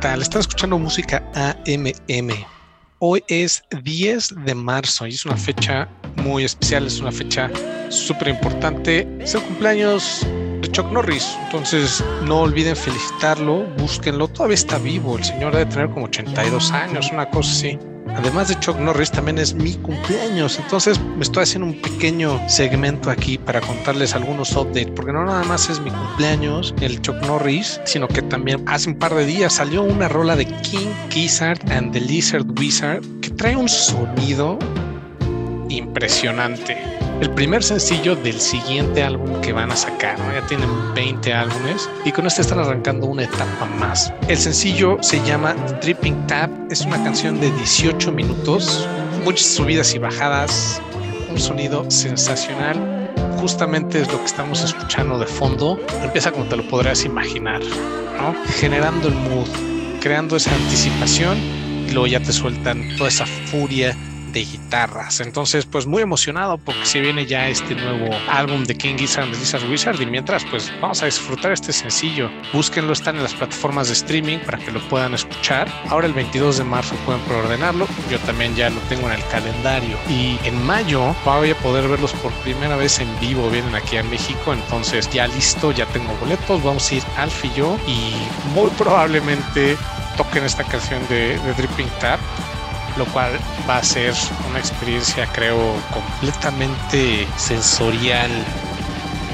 Hey, ¿qué tal? Están escuchando música AMM. Hoy es 10 de marzo y es una fecha muy especial, es una fecha súper importante. Es el cumpleaños de Chuck Norris, entonces no olviden felicitarlo, búsquenlo. Todavía está vivo, el señor debe tener como 82 años, una cosa así. Además de Chuck Norris, también es mi cumpleaños. Entonces me estoy haciendo un pequeño segmento aquí para contarles algunos updates, porque no nada más es mi cumpleaños, el Chuck Norris, sino que también hace un par de días salió una rola de King Gizzard and the Lizard Wizard que trae un sonido impresionante el primer sencillo del siguiente álbum que van a sacar. Ya tienen 20 álbumes y con este están arrancando una etapa más. El sencillo se llama Dripping Tap. Es una canción de 18 minutos, muchas subidas y bajadas, un sonido sensacional. Justamente es lo que estamos escuchando de fondo. Empieza como te lo podrías imaginar, ¿no? generando el mood, creando esa anticipación y luego ya te sueltan toda esa furia de guitarras. Entonces, pues muy emocionado porque se viene ya este nuevo álbum de King Gizzard and Lizard Wizard. Y mientras, pues vamos a disfrutar este sencillo. Búsquenlo, están en las plataformas de streaming para que lo puedan escuchar. Ahora, el 22 de marzo, pueden preordenarlo. Yo también ya lo tengo en el calendario. Y en mayo voy a poder verlos por primera vez en vivo. Vienen aquí a México. Entonces, ya listo, ya tengo boletos. Vamos a ir Alf y. Y muy probablemente toquen esta canción de, de Dripping Tap lo cual va a ser una experiencia creo completamente sensorial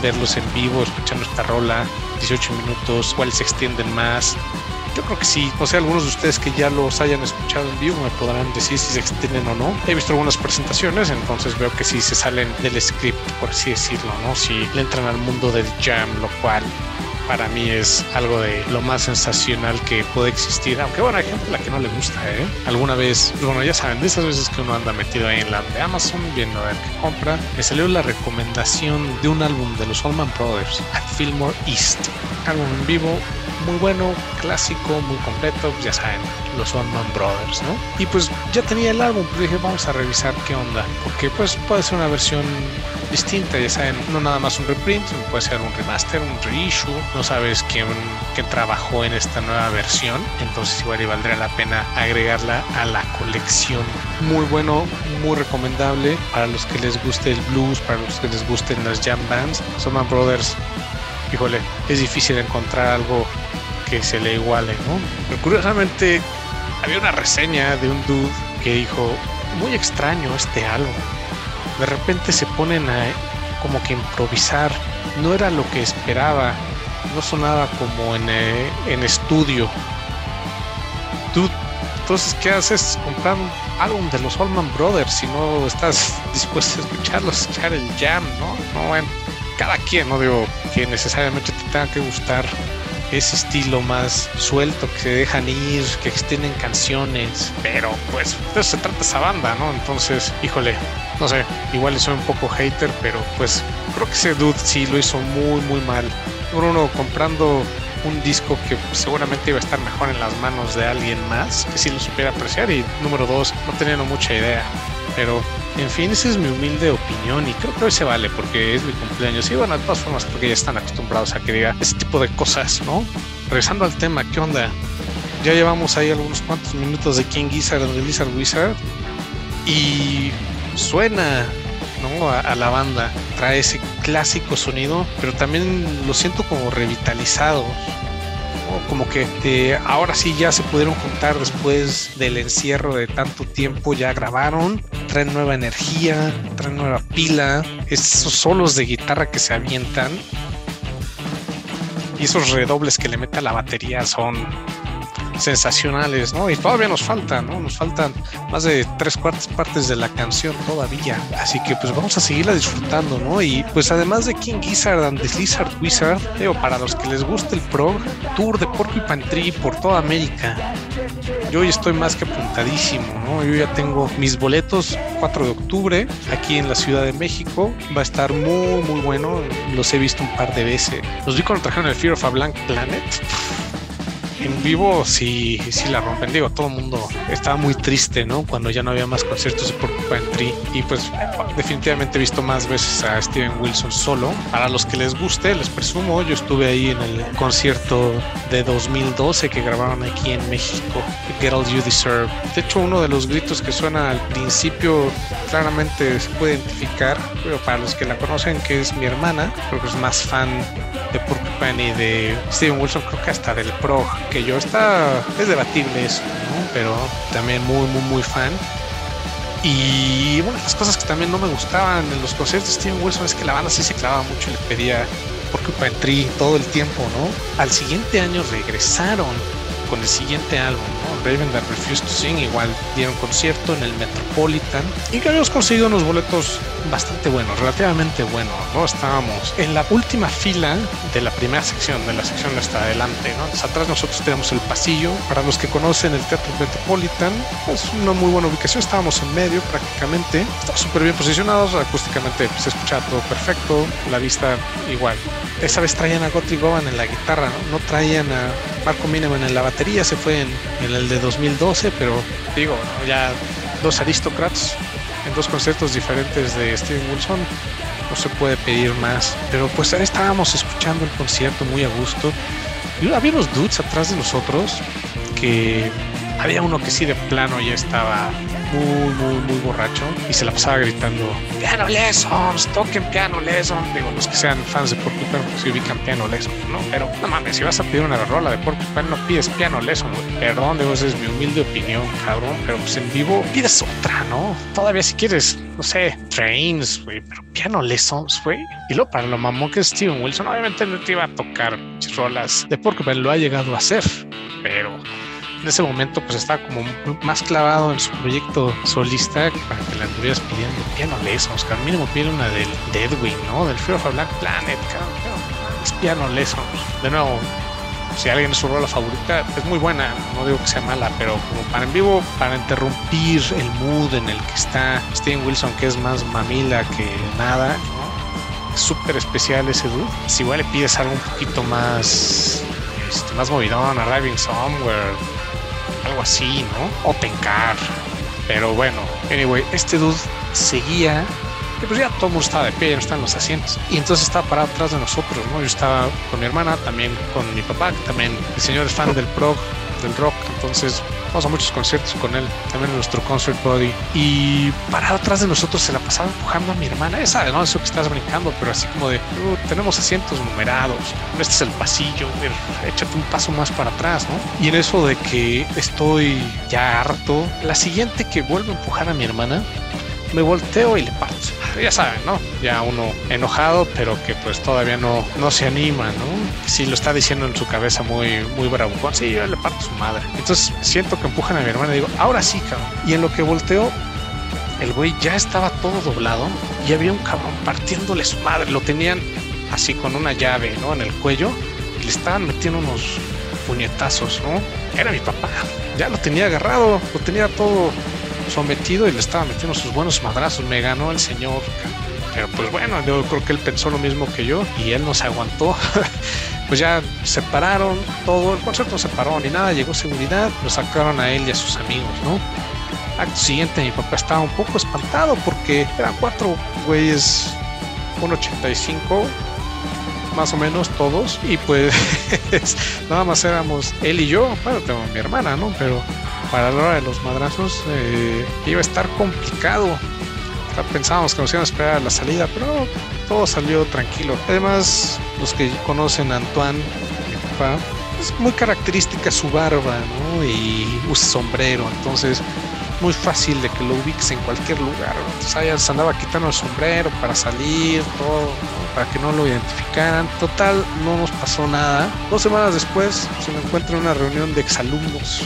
verlos en vivo, escuchando esta rola, 18 minutos, cuáles se extienden más. Yo creo que sí, o sea, algunos de ustedes que ya los hayan escuchado en vivo me podrán decir si se extienden o no. He visto algunas presentaciones, entonces veo que sí se salen del script, por así decirlo, ¿no? Si le entran al mundo del jam, lo cual para mí es algo de lo más sensacional que puede existir. Aunque bueno, hay gente a la que no le gusta, ¿eh? Alguna vez, bueno, ya saben, de esas veces que uno anda metido ahí en la de Amazon viendo a ver qué compra, me salió la recomendación de un álbum de los Allman Brothers, at Fillmore East. Álbum en vivo, muy bueno, clásico, muy completo, ya saben, los Allman Brothers, ¿no? Y pues ya tenía el álbum, pero dije, vamos a revisar qué onda, porque pues puede ser una versión distinta, ya saben, no nada más un reprint, puede ser un remaster, un reissue, no sabes quién, quién trabajó en esta nueva versión, entonces igual y valdría la pena agregarla a la colección. Muy bueno, muy recomendable para los que les guste el blues, para los que les gusten las jam bands. Allman Brothers, híjole, es difícil encontrar algo que se le iguale, ¿no? Pero curiosamente había una reseña de un dude que dijo, muy extraño este álbum de repente se ponen a como que improvisar. No era lo que esperaba. No sonaba como en, eh, en estudio. Tú, entonces, ¿qué haces? Comprar un álbum de los Allman Brothers si no estás dispuesto a escucharlos, escuchar el jam, ¿no? No, bueno, cada quien, no digo que necesariamente te tenga que gustar ese estilo más suelto, que se dejan ir, que extienden canciones, pero pues de eso se trata esa banda, ¿no? Entonces, híjole, no sé, igual soy un poco hater, pero pues creo que ese dude sí lo hizo muy, muy mal. Número uno, comprando un disco que seguramente iba a estar mejor en las manos de alguien más, que sí lo supiera apreciar, y número dos, no teniendo mucha idea. Pero, en fin, esa es mi humilde opinión y creo que hoy se vale porque es mi cumpleaños. Y bueno, de todas formas, porque ya están acostumbrados a que diga ese tipo de cosas, ¿no? Regresando al tema, ¿qué onda? Ya llevamos ahí algunos cuantos minutos de King Gizzard de Lizard Wizard y suena ¿no? A, a, la banda, trae ese clásico sonido, pero también lo siento como revitalizado, como que eh, ahora sí ya se pudieron juntar después del encierro de tanto tiempo, ya grabaron, traen nueva energía, traen nueva pila, esos solos de guitarra que se avientan y esos redobles que le mete a la batería son sensacionales, ¿no? Y todavía nos faltan, ¿no? Nos faltan más de tres cuartas partes de la canción todavía. Así que pues vamos a seguirla disfrutando, ¿no? Y pues además de King Gizzard and the Lizard Wizard, digo, para los que les guste el pro, tour de Porcupine Tree por toda América. Yo hoy estoy más que apuntadísimo, ¿no? Yo ya tengo mis boletos 4 de octubre aquí en la Ciudad de México. Va a estar muy, muy bueno. Los he visto un par de veces. Los vi cuando trajeron el Fear of a Blank Planet en vivo sí, sí la rompen. Digo, todo el mundo estaba muy triste, ¿no? Cuando ya no había más conciertos de Porcupine Tree. Y pues definitivamente he visto más veces a Steven Wilson solo. Para los que les guste, les presumo, yo estuve ahí en el concierto de 2012 que grabaron aquí en México, Get All You Deserve. De hecho, uno de los gritos que suena al principio claramente se puede identificar, pero para los que la conocen, que es mi hermana, creo que es más fan de Porcupine y de Steven Wilson, creo que hasta del Pro yo. Está, es debatible eso, pero también muy, muy, muy fan. Y de las cosas que también no me gustaban en los conciertos de Steven Wilson es que la banda sí se clavaba mucho y le pedía Porcupine Tree todo el tiempo, ¿no? Al siguiente año regresaron con el siguiente álbum, ¿no? Raven That Refused to Sing, igual dieron concierto en el Metropolitan y que habíamos conseguido unos boletos bastante buenos, relativamente buenos, ¿no? Estábamos en la última fila de la primera sección, de la sección hasta adelante, ¿no? Entonces, atrás nosotros tenemos el pasillo. Para los que conocen el Teatro Metropolitan, es una muy buena ubicación, estábamos en medio prácticamente, estamos súper bien posicionados, acústicamente se escuchaba todo perfecto, la vista igual. Esa vez traían a Guthrie Govan en la guitarra, ¿no? No traían a Marco Mineman en la batería, se fue en, el de 2012, pero digo, ya dos aristócratas en dos conciertos diferentes de Steven Wilson. No se puede pedir más. Pero pues ahí estábamos escuchando el concierto muy a gusto. Y había unos dudes atrás de nosotros que había uno que sí de plano ya estaba muy, muy, muy borracho y se la pasaba gritando piano lessons, toquen piano lessons. Digo, los que sean fans de Porcupine pues si ubican piano lessons, ¿no? Pero no mames, si vas a pedir una rola de Porcupine no pides piano lessons, Perdón, digo, esa es mi humilde opinión, cabrón, pero pues en vivo pides otra, ¿no? Todavía si quieres, no sé, trains, güey, pero piano lessons, güey. Y luego para lo mamón que es Steven Wilson, obviamente no te iba a tocar rolas de Porcupine, lo ha llegado a hacer, pero en ese momento pues estaba como más clavado en su proyecto solista para que le anduvieras pidiendo piano lessons, Oscar mínimo pide una del Deadwing, ¿no? Del Fear of a Black Planet, cabrón, es piano lessons. De nuevo, si alguien es su rola favorita, es muy buena, no digo que sea mala, pero como para en vivo, para interrumpir el mood en el que está Steven Wilson, que es más mamila que nada, ¿no? Es súper especial ese dude. Si igual le pides algo un poquito más, este, más movidón, Arriving Somewhere, algo así, ¿no? Open Car. Pero bueno, anyway, este dude seguía. Que pues ya todo el mundo estaba de pie, ya no están los asientos. Y entonces estaba parado atrás de nosotros, ¿no? Yo estaba con mi hermana, también con mi papá, también el señor es fan del prog, del rock. Entonces vamos a muchos conciertos con él, también en nuestro concert body. Y parado atrás de nosotros se la pasaba empujando a mi hermana. Esa, ¿no? Eso que estás brincando, pero así como de, uh, tenemos asientos numerados, este es el pasillo, échate un paso más para atrás, ¿no? Y en eso de que estoy ya harto, la siguiente que vuelvo a empujar a mi hermana, me volteo y le parto. Ya saben, ¿no? Ya uno enojado, pero que pues todavía no, no se anima, ¿no? Si lo está diciendo en su cabeza muy, muy bravucón, sí, yo le parto a su madre. Entonces siento que empujan a mi hermana y digo, ahora sí, cabrón. Y en lo que volteo, el güey ya estaba todo doblado y había un cabrón partiéndole su madre. Lo tenían así con una llave, ¿no? En el cuello y le estaban metiendo unos puñetazos, ¿no? Era mi papá. Ya lo tenía agarrado, lo tenía todo sometido y le estaba metiendo sus buenos madrazos. Me ganó el señor. Pero pues bueno, yo creo que él pensó lo mismo que yo y él no se aguantó. pues ya se pararon todo, el concierto se paró ni nada, llegó seguridad, lo sacaron a él y a sus amigos, ¿no? Acto siguiente mi papá estaba un poco espantado porque eran cuatro güeyes, 1.85 más o menos todos y pues nada más éramos él y yo, bueno, tengo mi hermana, ¿no? Pero para la hora de los madrazos eh, iba a estar complicado. Pensábamos que nos iban a esperar a la salida, pero todo salió tranquilo. Además, los que conocen a Antoine, papá, es muy característica su barba, ¿no? Y usa sombrero, entonces muy fácil de que lo ubiques en cualquier lugar. Entonces se andaba quitando el sombrero para salir, todo, para que no lo identificaran. Total, no nos pasó nada. Dos semanas después se me encuentra en una reunión de exalumnos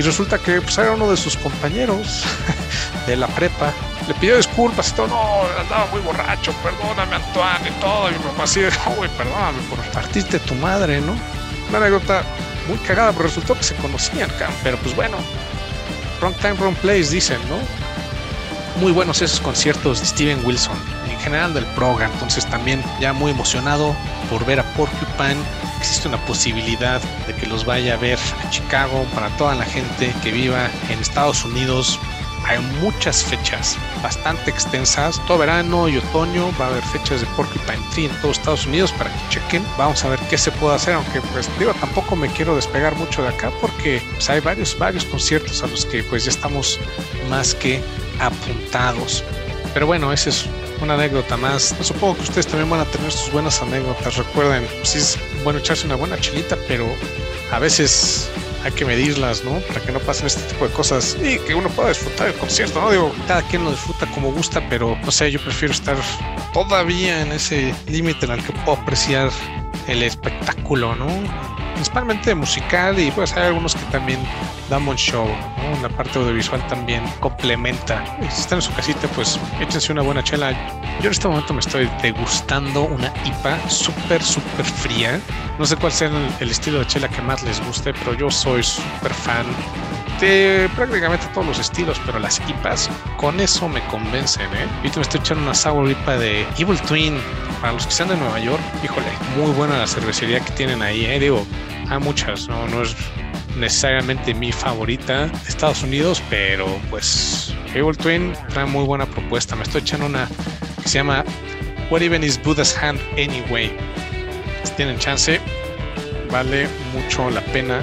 y resulta que pues, era uno de sus compañeros de la prepa. Le pidió disculpas y todo, no, andaba muy borracho, perdóname Antoine y todo. Y mi papá así, uy, perdóname por partirte tu madre, ¿no? Una anécdota muy cagada, pero resultó que se conocían, pero pues bueno, wrong time, wrong place, dicen, ¿no? Muy buenos esos conciertos de Steven Wilson, en general del proga, entonces también ya muy emocionado por ver a Porcupine existe una posibilidad de que los vaya a ver a Chicago, para toda la gente que viva en Estados Unidos, hay muchas fechas bastante extensas. Todo verano y otoño va a haber fechas de Porcupine Tree en todos Estados Unidos para que chequen. Vamos a ver qué se puede hacer, aunque pues digo, tampoco me quiero despegar mucho de acá porque pues, hay varios, varios conciertos a los que pues ya estamos más que apuntados. Pero bueno, esa es una anécdota más. Supongo que ustedes también van a tener sus buenas anécdotas. Recuerden, sí es bueno echarse una buena chelita, pero a veces hay que medirlas, ¿no? Para que no pasen este tipo de cosas y que uno pueda disfrutar el concierto, ¿no? Digo, cada quien lo disfruta como gusta, pero no sé, yo prefiero estar todavía en ese límite en el que puedo apreciar el espectáculo, ¿no? principalmente musical y pues hay algunos que también dan buen show, ¿no? La parte audiovisual también complementa. si están en su casita, pues échense una buena chela. Yo en este momento me estoy degustando una IPA súper, súper fría. No sé cuál sea el, el estilo de chela que más les guste, pero yo soy súper fan de prácticamente todos los estilos, pero las IPAs con eso me convencen, ¿eh? Ahorita me estoy echando una sour IPA de Evil Twin. Para los que están de Nueva York, híjole, muy buena la cervecería que tienen ahí, ¿eh? Digo, hay muchas, no, no es necesariamente mi favorita de Estados Unidos, pero pues Evil Twin trae muy buena propuesta. Me estoy echando una que se llama What Even Is Buddha's Hand Anyway. Si tienen chance, vale mucho la pena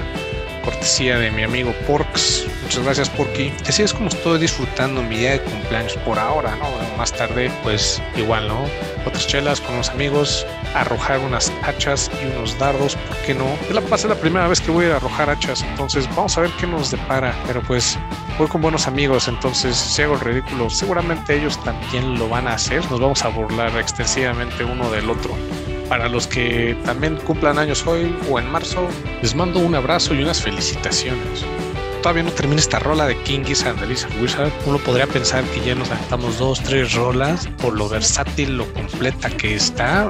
cortesía de mi amigo Porks. Muchas gracias, Porky. Así es como estoy disfrutando mi día de cumpleaños por ahora, ¿no? Más tarde, pues igual, ¿no? Otras chelas con los amigos, arrojar unas hachas y unos dardos, ¿por qué no? Es la, pasa la primera vez que voy a arrojar hachas, entonces vamos a ver qué nos depara. Pero pues voy con buenos amigos, entonces si hago el ridículo, seguramente ellos también lo van a hacer. Nos vamos a burlar extensivamente uno del otro. Para los que también cumplan años hoy o en marzo, les mando un abrazo y unas felicitaciones. Todavía no termina esta rola de King Gizzard de Lizard Wizard. Uno podría pensar que ya nos aventamos dos, tres rolas por lo versátil, lo completa que está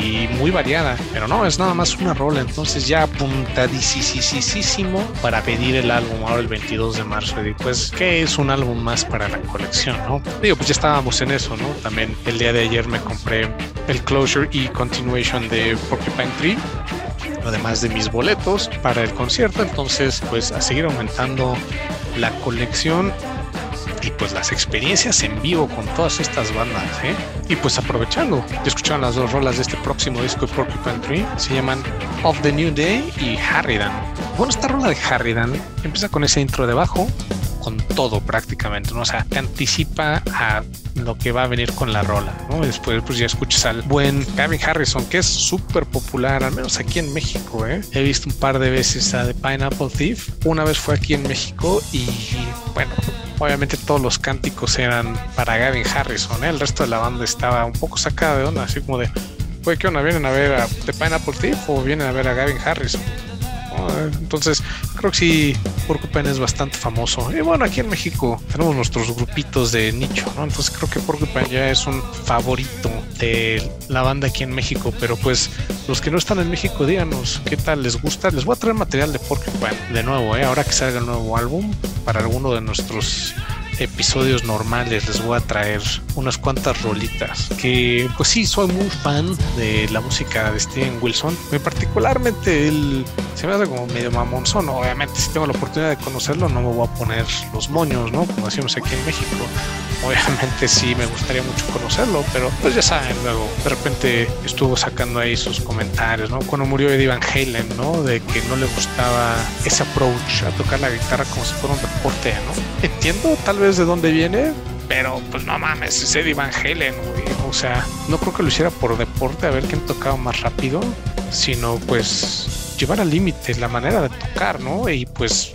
y muy variada. Pero no, es nada más una rola. Entonces ya apuntadísimo para pedir el álbum ahora el 22 de marzo. Y pues, ¿qué es un álbum más para la colección, no? Digo, pues ya estábamos en eso, ¿no? También el día de ayer me compré el Closure y Continuation de Porcupine Tree además de mis boletos para el concierto. Entonces, pues a seguir aumentando la colección y pues las experiencias en vivo con todas estas bandas, ¿eh? Y pues aprovechando, ya escucharon las dos rolas de este próximo disco de Porcupine Tree, se llaman Of the New Day y Harridan. Bueno, esta rola de Harridan empieza con ese intro de bajo, con todo prácticamente. O sea, te anticipa a lo que va a venir con la rola, ¿no? después pues ya escuchas al buen Gavin Harrison, que es súper popular, al menos aquí en México, ¿eh? He visto un par de veces a The Pineapple Thief, una vez fue aquí en México y bueno, obviamente todos los cánticos eran para Gavin Harrison, ¿eh? El resto de la banda estaba un poco sacada de onda, así como de, ¿qué onda? ¿Vienen a ver a The Pineapple Thief o vienen a ver a Gavin Harrison? Entonces, creo que sí, Porcupine es bastante famoso. Y bueno, aquí en México tenemos nuestros grupitos de nicho. Entonces, creo que Porcupine ya es un favorito de la banda aquí en México. Pero pues, los que no están en México, díganos qué tal les gusta. Les voy a traer material de Porcupine de nuevo, ¿eh? Ahora que salga el nuevo álbum para alguno de nuestros episodios normales les voy a traer unas cuantas rolitas que pues sí soy muy fan de la música de Steven Wilson. Particularmente él se me hace como medio mamonzón obviamente si tengo la oportunidad de conocerlo no me voy a poner los moños no como decimos aquí en México. Obviamente sí me gustaría mucho conocerlo pero pues ya saben luego de repente estuvo sacando ahí sus comentarios no cuando murió Eddie Van Halen no de que no le gustaba ese approach a tocar la guitarra como si fuera un deporte no entiendo tal vez de dónde viene, pero pues no mames, es Eddie Van Halen, O sea, no creo que lo hiciera por deporte, a ver quién tocaba más rápido, sino pues llevar al límite la manera de tocar, ¿no? Y pues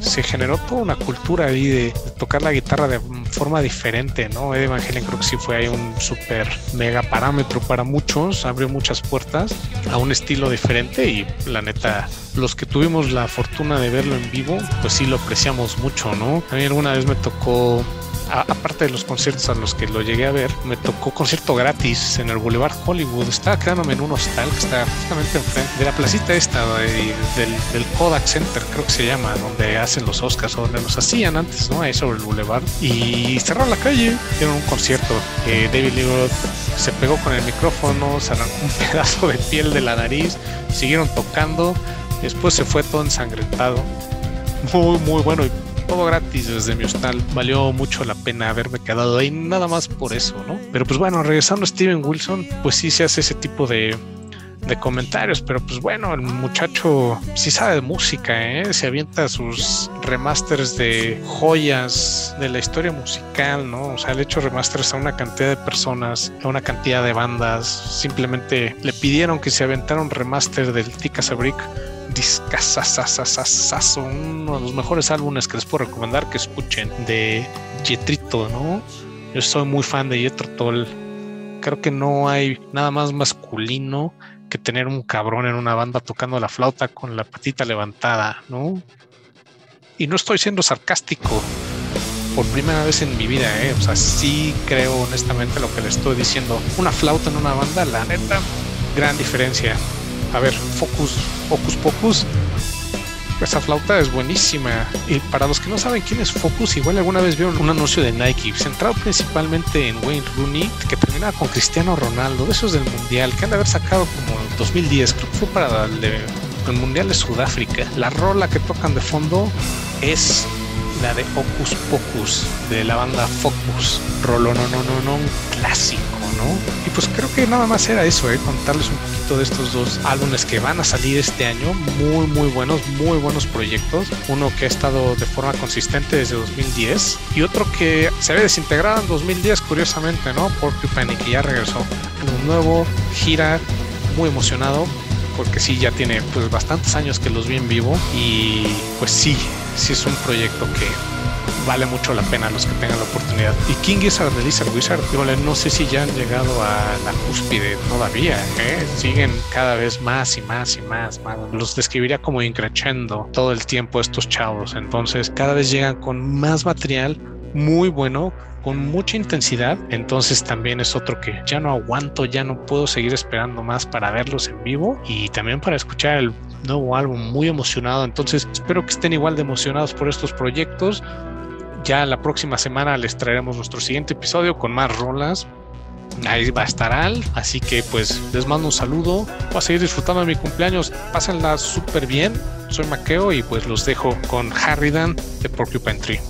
se generó toda una cultura ahí de, tocar la guitarra de forma diferente, ¿no? Eddie Van Halen creo que sí fue ahí un súper mega parámetro para muchos, abrió muchas puertas a un estilo diferente y la neta, los que tuvimos la fortuna de verlo en vivo, pues sí lo apreciamos mucho, ¿no? A mí alguna vez me tocó aparte de los conciertos a los que lo llegué a ver, me tocó concierto gratis en el Boulevard Hollywood. Estaba quedándome en un hostal que está justamente enfrente de la placita esta del, Kodak Center, creo que se llama, donde hacen los Oscars o donde los hacían antes, ¿no? Ahí sobre el Boulevard. Y cerraron la calle, dieron un concierto. Eh, David Lee se pegó con el micrófono, se arrancó un pedazo de piel de la nariz, siguieron tocando. Después se fue todo ensangrentado. Muy, muy bueno. Todo gratis desde mi hostal. Valió mucho la pena haberme quedado ahí, nada más por eso, ¿no? Pero pues bueno, regresando a Steven Wilson, pues sí se hace ese tipo de, de comentarios, pero pues bueno, el muchacho sí sabe de música, ¿eh? se avienta sus remasters de joyas de la historia musical, ¿no? O sea, le hecho remasters a una cantidad de personas, a una cantidad de bandas, simplemente le pidieron que se aventara un remaster del Tika Sabrick discasasasasasazo, uno de los mejores álbumes que les puedo recomendar que escuchen de Jetrito, ¿no? Yo soy muy fan de Jetro Toll. Creo que no hay nada más masculino que tener un cabrón en una banda tocando la flauta con la patita levantada, ¿no? Y no estoy siendo sarcástico por primera vez en mi vida, ¿eh? O sea, sí creo honestamente lo que le estoy diciendo. Una flauta en una banda, la neta, gran diferencia a ver, Focus, Focus Pocus. Esa flauta es buenísima. Y para los que no saben quién es Focus, igual alguna vez vieron un anuncio de Nike, centrado principalmente en Wayne Rooney, que terminaba con Cristiano Ronaldo, de esos del Mundial, que han de haber sacado como en 2010, creo que fue para el, Mundial de Sudáfrica. La rola que tocan de fondo es la de Ocus Pocus, de la banda Focus. Rolo, no, no, no, no, un clásico, Y pues creo que nada más era eso, ¿eh? Contarles un poquito de estos dos álbumes que van a salir este año. Muy, muy buenos, muy buenos proyectos. Uno que ha estado de forma consistente desde 2010 y otro que se había desintegrado en 2010, curiosamente, ¿no? Porcupine y que ya regresó. Un nuevo gira, muy emocionado porque sí, ya tiene pues bastantes años que los vi en vivo y pues sí, sí es un proyecto que vale mucho la pena los que tengan la oportunidad. Y King Gizzard de Lizard Wizard, no sé si ya han llegado a la cúspide todavía, ¿eh? siguen cada vez más y más y más, más. Los describiría como increchendo todo el tiempo estos chavos, entonces cada vez llegan con más material muy bueno con mucha intensidad, entonces también es otro que ya no aguanto, ya no puedo seguir esperando más para verlos en vivo y también para escuchar el nuevo álbum muy emocionado, entonces espero que estén igual de emocionados por estos proyectos. Ya la próxima semana les traeremos nuestro siguiente episodio con más rolas, ahí va a estar Al. Así que pues les mando un saludo. Voy a seguir disfrutando de mi cumpleaños. Pásenla súper bien. Soy Maqueo y pues los dejo con Harridan de Porcupine Tree.